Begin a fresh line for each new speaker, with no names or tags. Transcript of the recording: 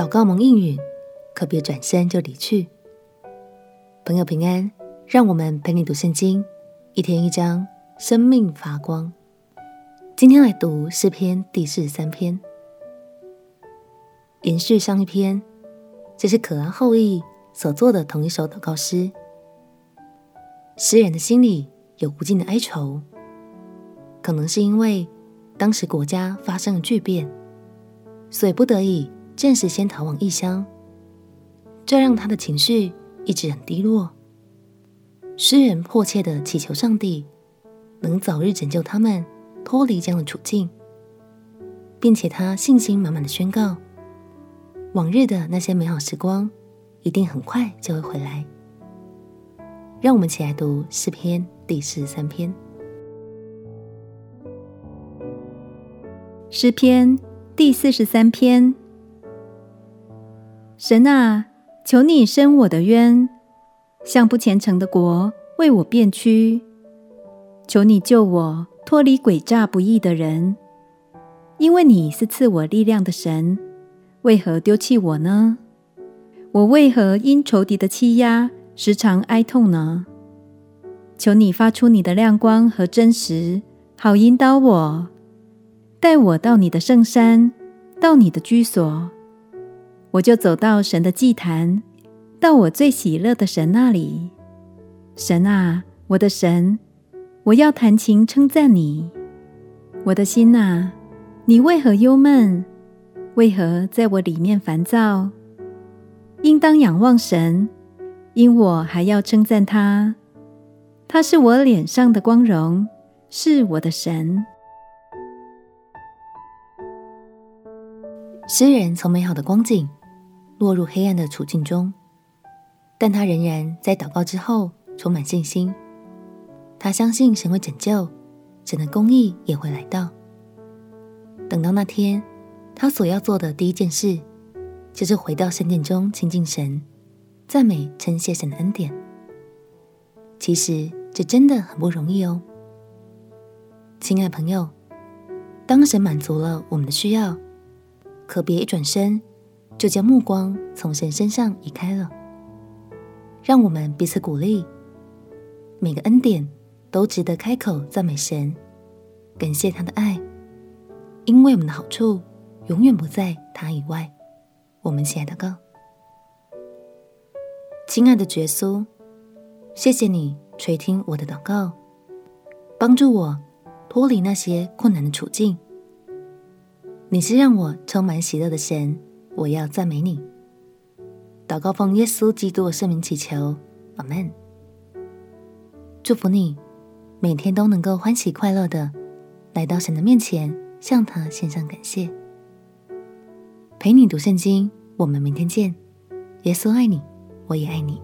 祷告蒙应允，可别转身就离去。朋友平安，让我们陪你读圣经，一天一章，生命发光。今天来读诗篇第四十三篇，延续上一篇，这是可安后裔所做的同一首祷告诗。诗人的心里有无尽的哀愁，可能是因为当时国家发生了巨变，所以不得已暂时先逃往异乡，这让他的情绪一直很低落。诗人迫切地祈求上帝能早日拯救他们脱离这样的处境，并且他信心满满的宣告：往日的那些美好时光一定很快就会回来。让我们一起来读诗篇第四十三篇。
诗篇第四十三篇：神啊，求你伸我的冤，向不虔诚的国为我辩屈。求你救我脱离诡诈不义的人，因为你是赐我力量的神。为何丢弃我呢？我为何因仇敌的欺压，时常哀痛呢？求你发出你的亮光和真实，好引导我，带我到你的圣山，到你的居所，我就走到神的祭坛，到我最喜乐的神那里。神啊，我的神，我要弹琴称赞你。我的心啊，你为何忧闷？为何在我里面烦躁？应当仰望神。因我还要称赞他，他是我脸上的光荣，是我的神。
诗人从美好的光景落入黑暗的处境中，但他仍然在祷告之后充满信心。他相信神会拯救，神的公义也会来到。等到那天，他所要做的第一件事，就是回到圣殿中亲近神。赞美称谢神的恩典，其实这真的很不容易哦。亲爱朋友，当神满足了我们的需要，可别一转身就将目光从神身上移开了。让我们彼此鼓励，每个恩典都值得开口赞美神，感谢他的爱，因为我们的好处永远不在他以外。我们亲爱的告。亲爱的耶稣，谢谢你垂听我的祷告，帮助我脱离那些困难的处境。你是让我充满喜乐的神，我要赞美你。祷告奉耶稣基督的圣名祈求，阿门。祝福你，每天都能够欢喜快乐的来到神的面前，向他献上感谢。陪你读圣经，我们明天见。耶稣爱你。我也爱你。